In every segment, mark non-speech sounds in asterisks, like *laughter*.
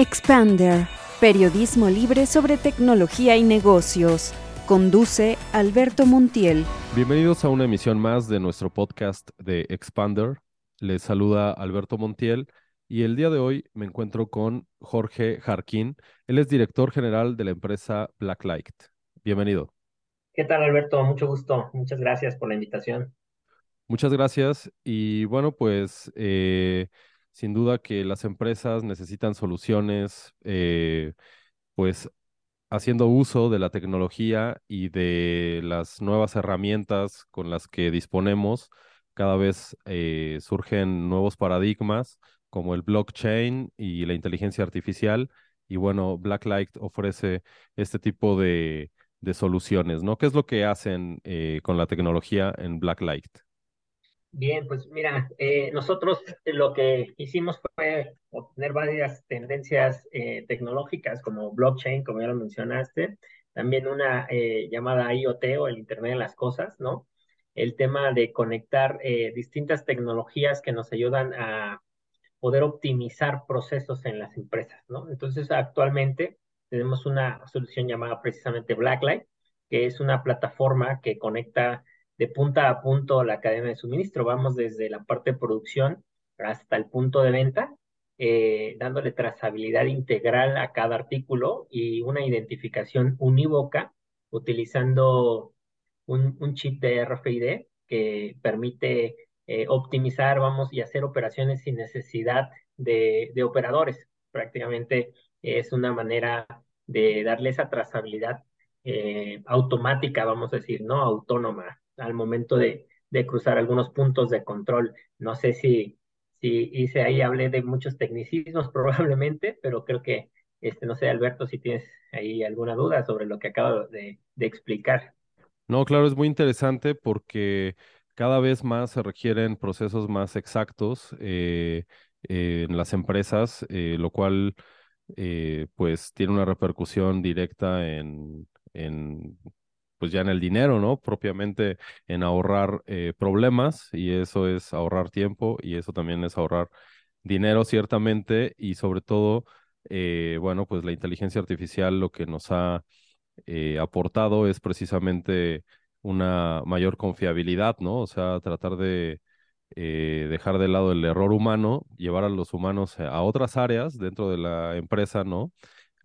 Expander, periodismo libre sobre tecnología y negocios. Conduce Alberto Montiel. Bienvenidos a una emisión más de nuestro podcast de Expander. Les saluda Alberto Montiel y el día de hoy me encuentro con Jorge Jarquín. Él es director general de la empresa Blacklight. Bienvenido. ¿Qué tal, Alberto? Mucho gusto. Muchas gracias por la invitación. Muchas gracias. Y bueno, pues eh, sin duda que las empresas necesitan soluciones, eh, pues haciendo uso de la tecnología y de las nuevas herramientas con las que disponemos. Cada vez eh, surgen nuevos paradigmas como el blockchain y la inteligencia artificial. Y bueno, Blacklight ofrece este tipo de, soluciones, ¿no? ¿Qué es lo que hacen eh, con la tecnología en Blacklight? Bien, pues mira, eh, nosotros lo que hicimos fue obtener varias tendencias eh, tecnológicas como blockchain, como ya lo mencionaste, también una eh, llamada IoT o el Internet de las Cosas, ¿no? El tema de conectar distintas tecnologías que nos ayudan a poder optimizar procesos en las empresas, ¿no? Entonces, actualmente tenemos una solución llamada precisamente Blacklight, que es una plataforma que conecta de punta a punto la cadena de suministro. Vamos desde la parte de producción hasta el punto de venta, eh, dándole trazabilidad integral a cada artículo y una identificación unívoca utilizando un, chip de RFID que permite eh, optimizar, vamos, y hacer operaciones sin necesidad de, operadores. Prácticamente es una manera de darle esa trazabilidad eh, automática, vamos a decir, no autónoma al momento de, cruzar algunos puntos de control. No sé si, si hice ahí, hablé de muchos tecnicismos *laughs* probablemente, pero creo que, este, no sé, Alberto, si tienes ahí alguna duda sobre lo que acabo de, explicar. No, claro, es muy interesante porque cada vez más se requieren procesos más exactos eh, en las empresas, eh, lo cual eh, pues tiene una repercusión directa en, en pues ya en el dinero, ¿no? Propiamente en ahorrar eh, problemas y eso es ahorrar tiempo y eso también es ahorrar dinero ciertamente y sobre todo, eh, bueno, pues la inteligencia artificial lo que nos ha eh, aportado es precisamente una mayor confiabilidad, ¿no? O sea, tratar de dejar de lado el error humano, llevar a los humanos a otras áreas dentro de la empresa, ¿no?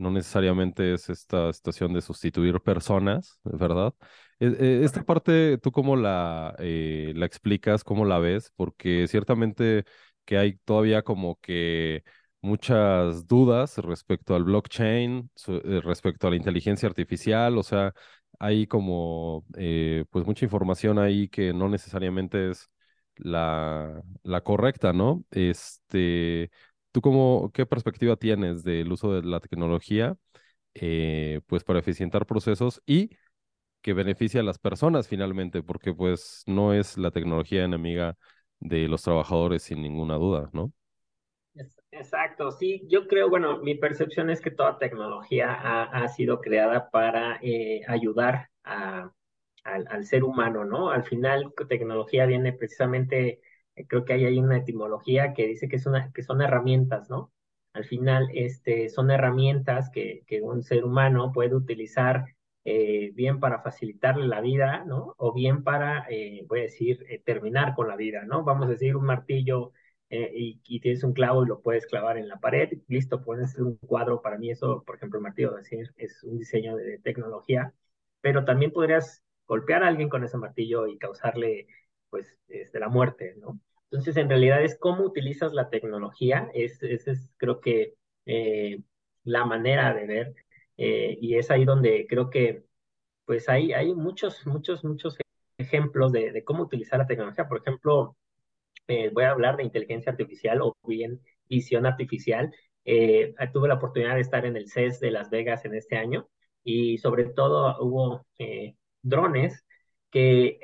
No necesariamente es esta situación de sustituir personas, ¿verdad? E, e, esta parte, ¿tú cómo la, eh, la explicas, cómo la ves? Porque ciertamente que hay todavía como que muchas dudas respecto al blockchain, eh, respecto a la inteligencia artificial, o sea, hay como eh, pues mucha información ahí que no necesariamente es la, la correcta, ¿no? Este, ¿Tú cómo, qué perspectiva tienes del uso de la tecnología eh, pues para eficientar procesos y que beneficia a las personas finalmente? Porque pues no es la tecnología enemiga de los trabajadores sin ninguna duda, ¿no? Exacto, sí, yo creo, bueno, mi percepción es que toda tecnología ha, sido creada para eh, ayudar a, al, al, ser humano, ¿no? Al final, tecnología viene precisamente creo que hay ahí una etimología que dice que, es una, que son herramientas, ¿no? Al final, este, son herramientas que, que un ser humano puede utilizar eh, bien para facilitarle la vida, ¿no? O bien para, eh, voy a decir, eh, terminar con la vida, ¿no? Vamos a decir, un martillo y, y, tienes un clavo y lo puedes clavar en la pared, listo, hacer un cuadro. Para mí eso, por ejemplo, el martillo decir, es un diseño de, de tecnología, pero también podrías golpear a alguien con ese martillo y causarle pues, este, la muerte, ¿no? Entonces, en realidad es cómo utilizas la tecnología, es, es, es creo que eh, la manera de ver, eh, y es ahí donde creo que, pues hay, hay muchos, muchos, muchos ejemplos de, de cómo utilizar la tecnología. Por ejemplo, eh, voy a hablar de inteligencia artificial o bien visión artificial. tuve la oportunidad de estar en el CES de Las Vegas en este año y sobre todo hubo drones que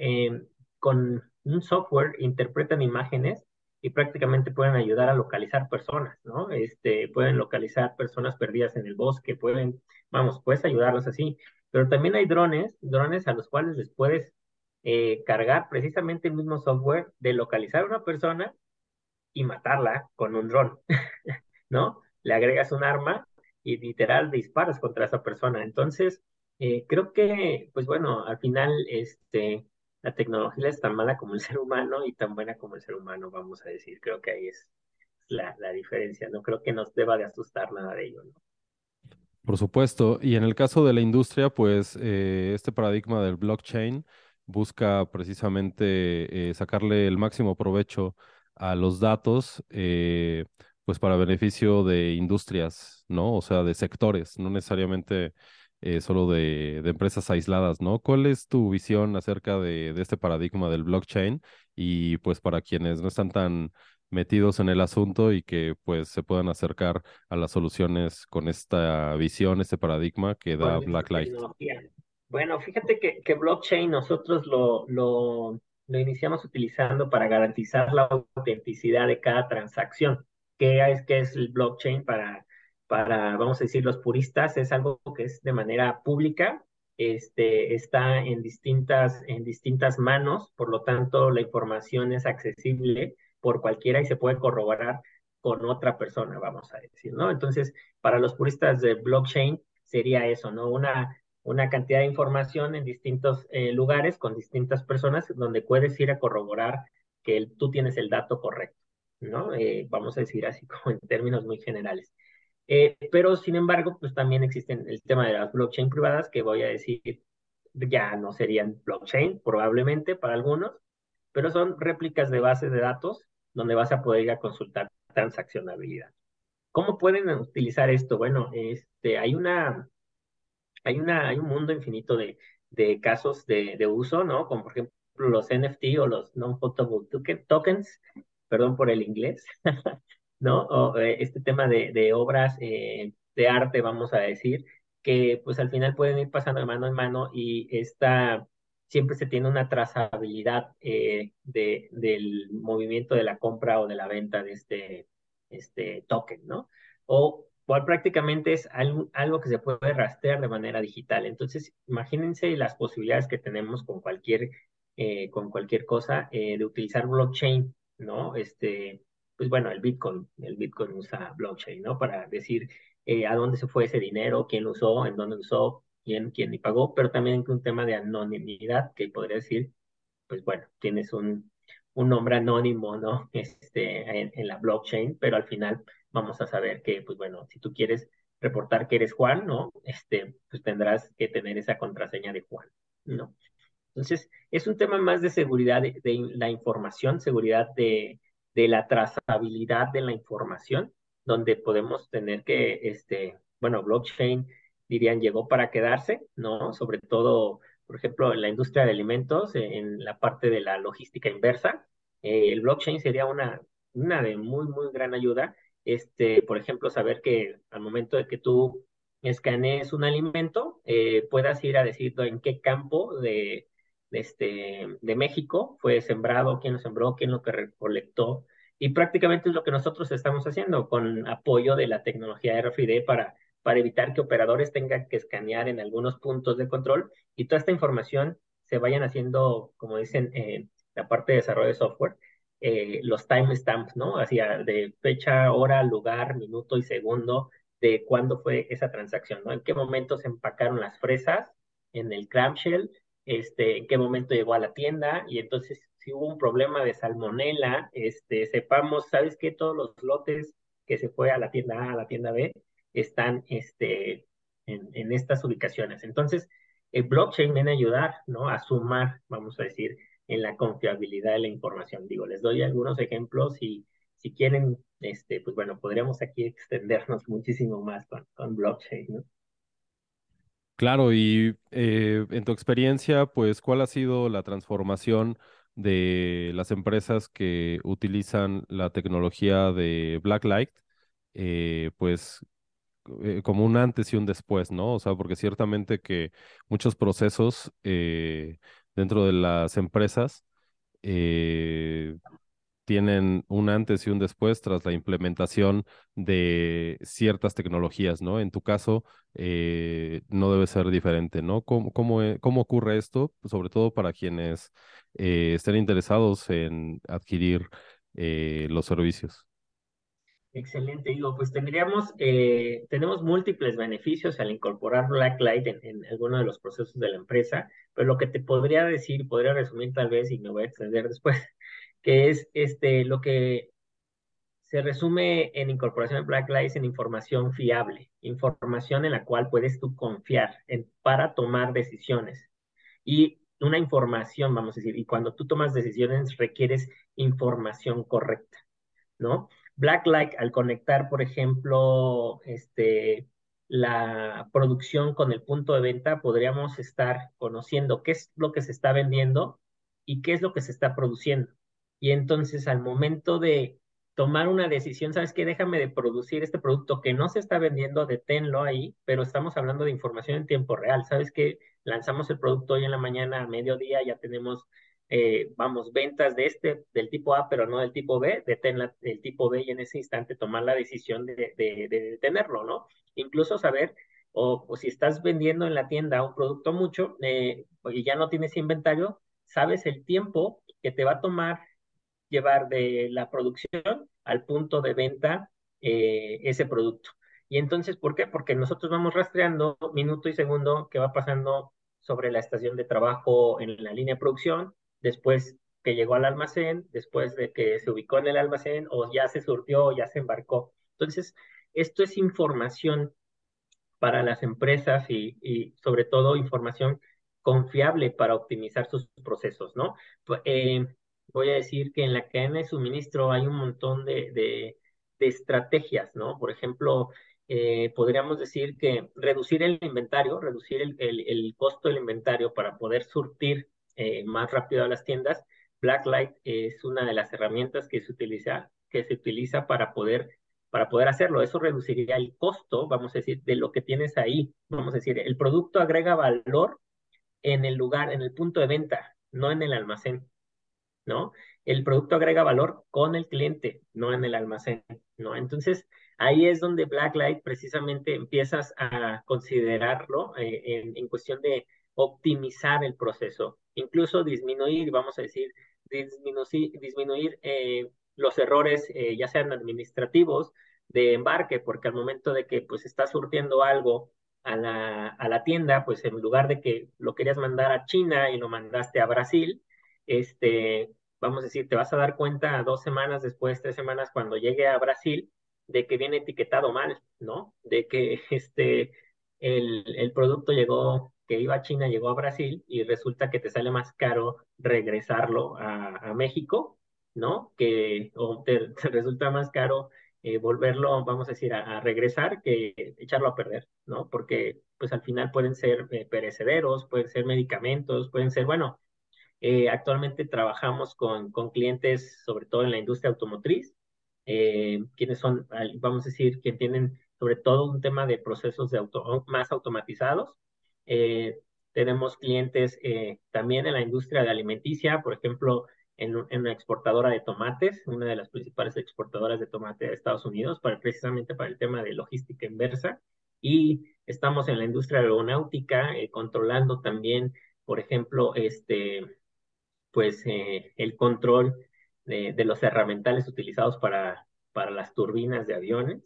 con un software interpretan imágenes y prácticamente pueden ayudar a localizar personas, ¿no? Este, pueden localizar personas perdidas en el bosque, pueden, vamos, puedes ayudarlos así. Pero también hay drones, drones a los cuales les puedes eh, cargar precisamente el mismo software de localizar a una persona y matarla con un dron, *laughs* ¿no? le agregas un arma y literal disparas contra esa persona. Entonces, eh, creo que, pues bueno, al final, este, la tecnología es tan mala como el *laughs* ser humano y tan buena como el ser humano, vamos a decir. Creo que ahí es la, la diferencia. No creo que nos deba de asustar nada de ello, ¿no? Por supuesto. Y en el caso de la industria, pues eh, este paradigma del blockchain busca precisamente eh, sacarle el máximo provecho a los datos, eh, pues para beneficio de industrias, ¿no? O sea, de sectores, no necesariamente solo de, de, empresas aisladas, ¿no? ¿Cuál es tu visión acerca de, de este paradigma del blockchain? Y pues para quienes no están tan metidos en el asunto y que pues se puedan acercar a las soluciones con esta visión, este paradigma que da Blacklight. Bueno, fíjate que, que blockchain nosotros lo, lo, lo, iniciamos utilizando para garantizar la autenticidad de cada transacción. ¿Qué es, qué es el blockchain para, para, vamos a decir, los puristas? Es algo que es de manera pública, este, está en distintas, en distintas manos, por lo tanto la información es accesible por cualquiera y se puede corroborar con otra persona, vamos a decir, ¿no? Entonces, para los puristas de blockchain sería eso, ¿no? Una, una cantidad de información en distintos eh, lugares con distintas personas donde puedes ir a corroborar que tú tienes el dato correcto, ¿no? Eh, vamos a decir así *laughs* como en términos muy generales. Eh, pero, sin embargo, pues también existen el tema de las blockchain privadas que voy a decir ya no serían blockchain, probablemente para algunos, pero son réplicas de bases de datos donde vas a poder ir a consultar transaccionabilidad. ¿Cómo pueden utilizar esto? Bueno, este, hay una, hay una, hay un mundo infinito de, de casos de, de uso, ¿no? Como por ejemplo los NFT o los non-potable tokens, perdón por el inglés, *laughs* ¿no? O eh, este tema de, de obras eh, de arte, vamos a decir, que pues al final pueden ir pasando de mano en mano y esta siempre se tiene una trazabilidad eh, de, del movimiento de la compra o de la venta de este, este token, ¿no? O cual prácticamente es algo, algo, que se puede rastrear de manera digital. Entonces, imagínense las posibilidades que tenemos con cualquier, eh, con cualquier cosa de utilizar blockchain, ¿no? Este, pues bueno, el Bitcoin, el Bitcoin usa blockchain, ¿no? Para decir a dónde se fue ese dinero, quién lo usó, en dónde lo usó, quién, quién y pagó, pero también un tema de anonimidad, que podría decir, pues bueno, tienes un, un nombre anónimo, ¿no? *laughs* Este, en, la blockchain, pero al final vamos a saber que, pues bueno, si tú quieres reportar que eres Juan, ¿no? Este, pues tendrás que tener esa contraseña de Juan, ¿no? Entonces, es un tema más de seguridad de, de la información, seguridad de, de, la trazabilidad de la información, donde podemos tener que, este, bueno, blockchain dirían, llegó para quedarse, ¿no? Sobre todo, por ejemplo, en la industria de alimentos, en la parte de la logística inversa, eh, el blockchain sería una, una de muy, muy gran ayuda. Este, por ejemplo, saber que al momento de que tú escanees un alimento, eh, puedas ir a decir en qué campo de, este, de México fue sembrado, quién lo sembró, quién lo que recolectó. Y prácticamente es lo que nosotros estamos haciendo con apoyo de la tecnología RFID para para evitar que operadores tengan que escanear en algunos puntos de control y toda esta información se vayan haciendo, como dicen en la parte de desarrollo de software, eh, los timestamps, ¿no? Hacia de fecha, hora, lugar, minuto y segundo de cuándo fue esa transacción, ¿no? En qué momento se empacaron las fresas en el clamshell, este, en qué momento llegó a la tienda y entonces si hubo un problema de salmonela, este, sepamos, ¿sabes qué? Todos los lotes que se fue a la tienda A, a la tienda B, están este, en, en estas ubicaciones. Entonces, el blockchain viene a ayudar, ¿no? A sumar, vamos a decir, en la confiabilidad de la información. Digo, les doy algunos ejemplos y si quieren, este, pues bueno, podríamos aquí extendernos *laughs* muchísimo más con, con blockchain, ¿no? Claro, y eh, en tu experiencia, pues, ¿cuál ha sido la transformación de las empresas que utilizan la tecnología de Blacklight? Eh, pues, eh, como un antes y un después, ¿no? O sea, porque ciertamente que muchos procesos eh, dentro de las empresas eh, tienen un antes y un después tras la implementación de ciertas tecnologías, ¿no? En tu caso, no debe ser diferente, ¿no? ¿Cómo, cómo, cómo ocurre esto? Sobre todo para quienes estén interesados en adquirir los servicios. Excelente, digo, pues tendríamos, eh, tenemos múltiples beneficios al incorporar Blacklight en, en alguno de los procesos de la empresa, pero lo que te podría decir, podría resumir tal vez, y me voy a extender después, que es este, lo que se resume en incorporación de Blacklight en información fiable, información en la cual puedes tú confiar en, para tomar decisiones. Y una información, vamos a decir, y cuando tú tomas decisiones requieres información correcta, ¿no? Blacklight, al conectar, por ejemplo, este, la producción con el punto de venta, podríamos estar conociendo qué es lo que se está vendiendo y qué es lo que se está produciendo. Y entonces, al momento de tomar una decisión, ¿sabes qué? Déjame de producir este producto que no se está vendiendo, deténlo ahí, pero estamos hablando de información en tiempo real. ¿Sabes qué? Lanzamos el producto hoy en la mañana a mediodía, ya tenemos eh, vamos, ventas de este, del tipo A, pero no del tipo B, detén el tipo B y en ese instante tomar la decisión de, de, detenerlo, ¿no? Incluso saber, o, si estás vendiendo en la tienda un producto mucho eh, y ya no tienes inventario, sabes el tiempo que te va a tomar llevar de la producción al punto de venta eh, ese producto. Y entonces, ¿por qué? Porque nosotros vamos rastreando minuto y segundo que va pasando sobre la estación de trabajo en la línea de producción, después que llegó al almacén, después de que se ubicó en el almacén o ya se surtió o ya se embarcó. Entonces, esto es información para las empresas y, sobre todo información confiable para optimizar sus procesos, ¿no? Eh, voy a decir que en la cadena de suministro hay un montón de, de, estrategias, ¿no? Por ejemplo, eh, podríamos decir que reducir el inventario, reducir el, el, costo del inventario para poder surtir eh, más rápido a las tiendas. Blacklight es una de las herramientas que se utiliza, que se utiliza para poder, para poder hacerlo. Eso reduciría el costo, vamos a decir, de lo que tienes ahí. Vamos a decir, el producto agrega valor en el lugar, en el punto de venta, no en el almacén, ¿no? El producto agrega valor con el cliente, no en el almacén, ¿no? Entonces, ahí es donde Blacklight precisamente empiezas a considerarlo eh, en, cuestión de optimizar el proceso incluso disminuir, vamos a decir, disminuir eh, los errores, eh, ya sean administrativos, de embarque, porque al momento de que pues estás surtiendo algo a la, a la tienda, pues en lugar de que lo querías mandar a China y lo mandaste a Brasil, este, vamos a decir, te vas a dar cuenta dos semanas después, tres semanas, cuando llegue a Brasil, de que viene etiquetado mal, ¿no? De que *laughs* este, el, el producto llegó que iba a China llegó a Brasil y resulta que te sale más caro regresarlo a, México, ¿no? Que o *laughs* te, resulta más caro eh, volverlo, vamos a decir, a, regresar que echarlo a perder, ¿no? Porque pues al final pueden ser eh, perecederos, pueden ser medicamentos, pueden ser, bueno, eh, actualmente trabajamos con, con clientes, sobre todo en la industria automotriz, quienes son, vamos a decir, que tienen sobre todo un tema de procesos de auto, más automatizados, eh, tenemos clientes eh, también en la industria de alimenticia, por ejemplo, en, una exportadora de tomates, una de las principales exportadoras de tomate de Estados Unidos, para, precisamente para el tema de logística inversa. Y estamos en la industria aeronáutica, eh, controlando también, por ejemplo, este, pues, el control de, los herramientales utilizados para, para las turbinas de aviones.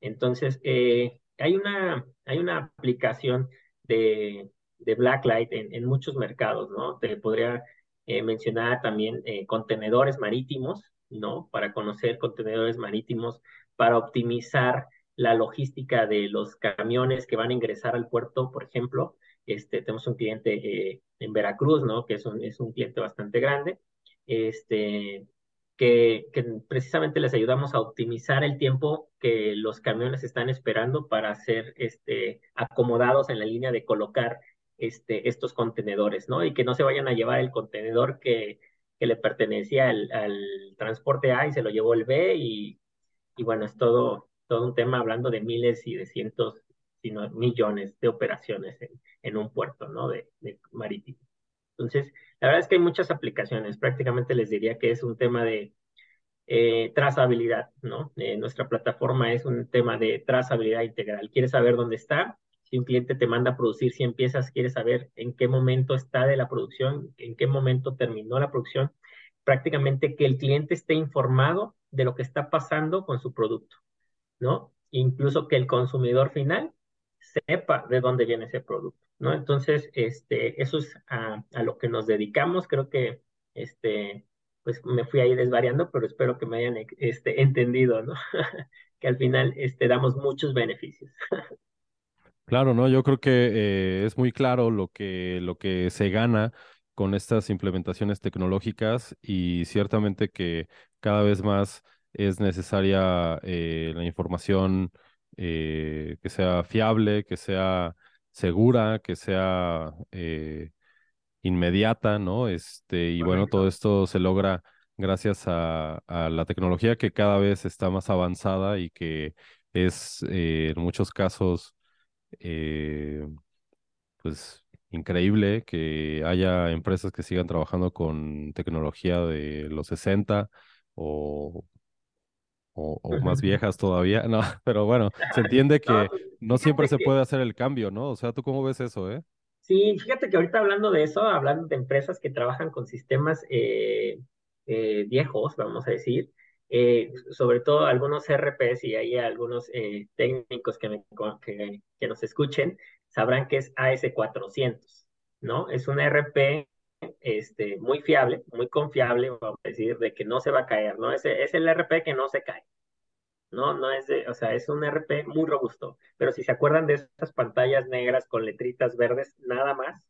Entonces, hay, una, hay una aplicación de, de Blacklight en, muchos mercados, ¿no? Te podría eh, mencionar también eh, contenedores marítimos, ¿no? Para conocer contenedores marítimos, para optimizar la logística de los camiones que van a ingresar al puerto, por ejemplo. Este, tenemos un cliente eh, en Veracruz, ¿no? Que es un, es un cliente bastante grande. Este, que, precisamente les ayudamos a optimizar el tiempo que los camiones están esperando para ser este, acomodados en la línea de colocar este, estos contenedores, ¿no? Y que no se vayan a llevar el contenedor que, que le pertenecía al, transporte A y se lo llevó el B y, y bueno, es todo, todo un tema hablando de miles y de cientos, sino millones de operaciones en, en un puerto, ¿no? De, de marítimo. Entonces, la verdad es que hay muchas aplicaciones. Prácticamente les diría que es un tema de eh, trazabilidad, ¿no? Eh, nuestra plataforma es un tema de trazabilidad integral. ¿Quieres saber dónde está? Si un cliente te manda a producir 100 piezas, quieres saber en qué momento está de la producción, en qué momento terminó la producción. Prácticamente que el cliente esté informado de lo que está pasando con su producto, ¿no? Incluso que el consumidor final sepa de dónde viene ese producto, ¿no? Entonces, este, eso es a, lo que nos dedicamos. Creo que, este, pues me fui ahí desvariando, pero espero que me hayan este, entendido, ¿no? *laughs* que al final este, damos muchos beneficios. Claro, ¿no? Yo creo que eh, es muy claro lo que, lo que se gana con estas implementaciones tecnológicas y ciertamente que cada vez más es necesaria eh, la información eh, que sea fiable, que sea segura, que sea inmediata, ¿no? Este, y bueno, todo esto se logra gracias a, la tecnología que cada vez está más avanzada y que es en muchos casos eh, pues increíble que haya empresas que sigan trabajando con tecnología de los 60 o, o, más viejas todavía, *laughs* no, pero bueno, se entiende que no siempre se puede hacer el cambio, ¿no? O sea, ¿tú cómo ves eso, eh? Sí, fíjate que ahorita hablando de eso, hablando de empresas que trabajan con sistemas eh, eh, viejos, vamos a decir, eh, sobre todo algunos RPs y hay algunos eh, técnicos que, me, que, que, nos escuchen, sabrán que es AS400, ¿no? Es un RP este, muy fiable, muy confiable, vamos a decir, de que no se va a caer, ¿no? Es, es el RP que no se cae, ¿no? No es de, o sea, es un RP muy robusto, pero si se acuerdan de esas pantallas negras con letritas verdes, nada más,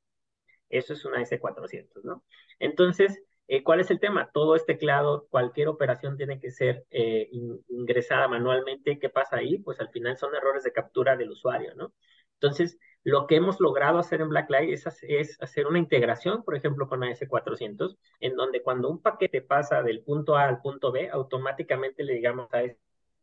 eso es un AS400, ¿no? Entonces, eh, ¿Cuál es el tema? Todo es teclado, cualquier operación tiene que ser eh, ingresada manualmente. ¿Qué pasa ahí? Pues al final son errores de captura del usuario, ¿no? Entonces, lo que hemos logrado hacer en Blacklight es, es hacer una integración, por ejemplo, con AS400, en donde cuando un paquete pasa del punto A al punto B, automáticamente le digamos a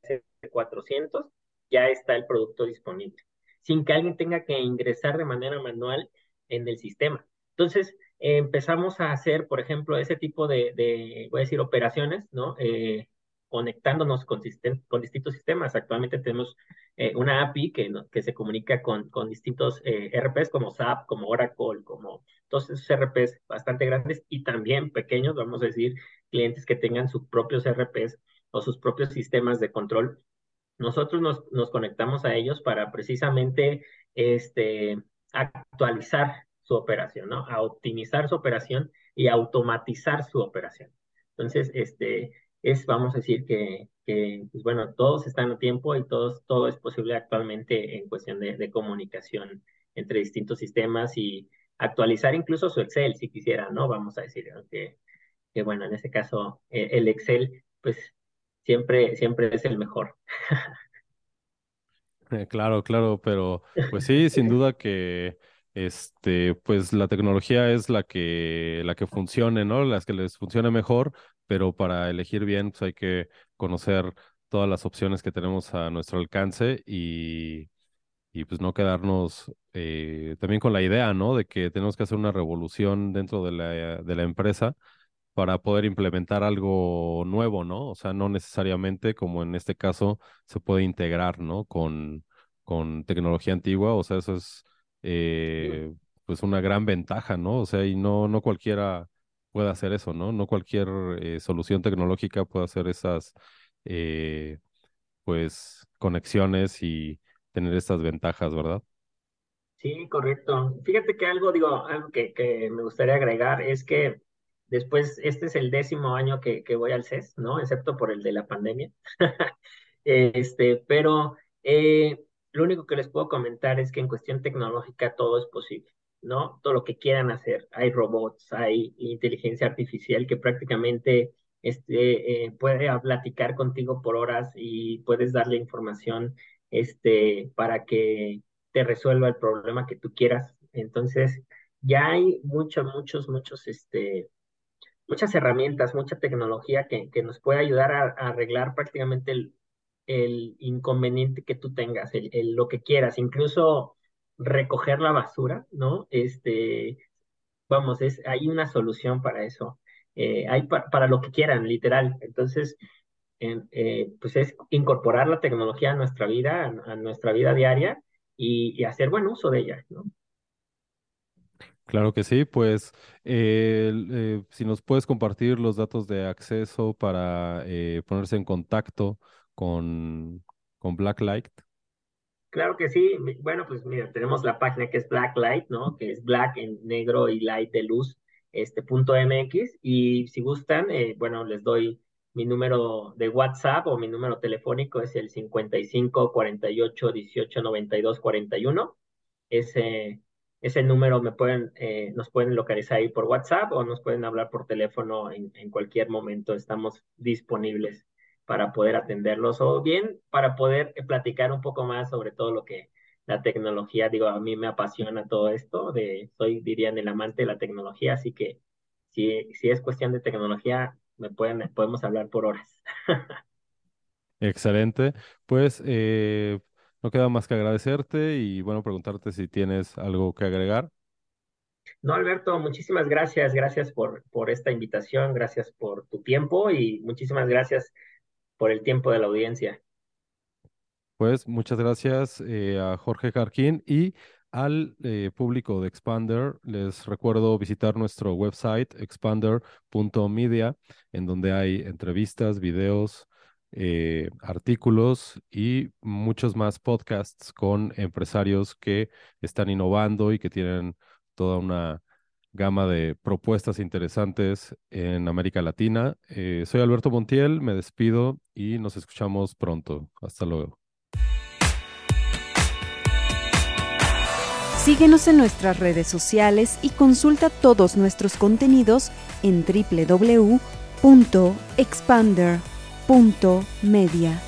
AS400, ya está el producto disponible, sin que alguien tenga que ingresar de manera manual en el sistema. Entonces, empezamos a hacer, por ejemplo, ese tipo de, voy a decir, operaciones, ¿no? Eh, conectándonos con, con, distintos sistemas. Actualmente tenemos eh, una API que, que se comunica con, con distintos eh, RPs como SAP, como Oracle, como todos esos RPs bastante grandes y también pequeños, vamos a decir, clientes que tengan sus propios RPs o sus propios sistemas de control. Nosotros nos, nos conectamos a ellos para precisamente este, actualizar su operación, ¿no? A optimizar su operación y automatizar su operación. Entonces, este, es, vamos a decir que, que pues bueno, todos están a tiempo y todos, todo es posible actualmente en cuestión de, comunicación entre distintos sistemas y actualizar incluso su Excel si quisiera, ¿no? Vamos a decir que, que bueno, en ese caso eh, el Excel, pues siempre, siempre es el mejor. *laughs* Claro, claro, pero pues sí, sin *laughs* duda que este, pues la tecnología es la que, la que funcione, ¿no? Las que les funcione mejor, pero para elegir bien, pues hay que conocer todas las opciones que tenemos a nuestro alcance y, y pues no quedarnos eh, también con la idea, ¿no? De que tenemos que hacer una revolución dentro de la, de la empresa para poder implementar algo nuevo, ¿no? O sea, no necesariamente como en este caso se puede integrar, ¿no? Con, con tecnología antigua, o sea, eso es eh, pues una gran ventaja, ¿no? O sea, y no, no cualquiera puede hacer eso, ¿no? No cualquier eh, solución tecnológica puede hacer esas, eh, pues, conexiones y tener estas ventajas, ¿verdad? Sí, correcto. Fíjate que algo, digo, que, me gustaría agregar es que después, este es el décimo año que, que voy al CES, ¿no? Excepto por el de la pandemia. *laughs* este, pero eh, lo único que les puedo comentar es que en cuestión tecnológica todo es posible, ¿no? Todo lo que quieran hacer. Hay robots, hay inteligencia artificial que prácticamente este, eh, puede platicar contigo por horas y puedes darle información este, para que te resuelva el problema que tú quieras. Entonces, ya hay muchos, muchos, muchos, este, muchas herramientas, mucha tecnología que, que nos puede ayudar a, arreglar prácticamente el, el inconveniente que tú tengas, el, lo que quieras, incluso recoger la basura, ¿no? Este, vamos, es, hay una solución para eso. Eh, hay para lo que quieran, literal. Entonces, eh, pues es incorporar la tecnología a nuestra vida, a, nuestra vida diaria y, hacer buen uso de ella, ¿no? Claro que sí, pues eh, si nos puedes compartir los datos de acceso para ponerse en contacto con, con Blacklight. Claro que sí. Bueno, pues mira, tenemos la página que es Blacklight, ¿no? Que es black en negro y light de luz, este punto MX. Y si gustan, bueno, les doy mi número de WhatsApp o mi número telefónico es el 55 48 18 92 41. Ese ese número me pueden, eh, nos pueden localizar ahí por WhatsApp o nos pueden hablar por teléfono en, cualquier momento. Estamos disponibles para poder atenderlos o bien para poder platicar un poco más sobre todo lo que la tecnología, digo, a mí me apasiona todo esto, de, soy, dirían, el amante de la tecnología, así que si, si es cuestión de tecnología, me pueden, podemos hablar por horas. *laughs* Excelente. Pues eh, no queda más que agradecerte y bueno, preguntarte si tienes algo que agregar. No, Alberto, muchísimas gracias. Gracias por, por esta invitación, gracias por tu tiempo y muchísimas gracias por el tiempo de la audiencia. Pues muchas gracias eh, a Jorge Jarquín y al eh, público de Expander. Les recuerdo visitar nuestro website expander.media, en donde hay entrevistas, videos, eh, artículos y muchos más podcasts con empresarios que están innovando y que tienen toda una gama de propuestas interesantes en América Latina. Eh, soy Alberto Montiel, me despido y nos escuchamos pronto. Hasta luego. Síguenos en nuestras redes sociales y consulta todos nuestros contenidos en www.expander.com punto media.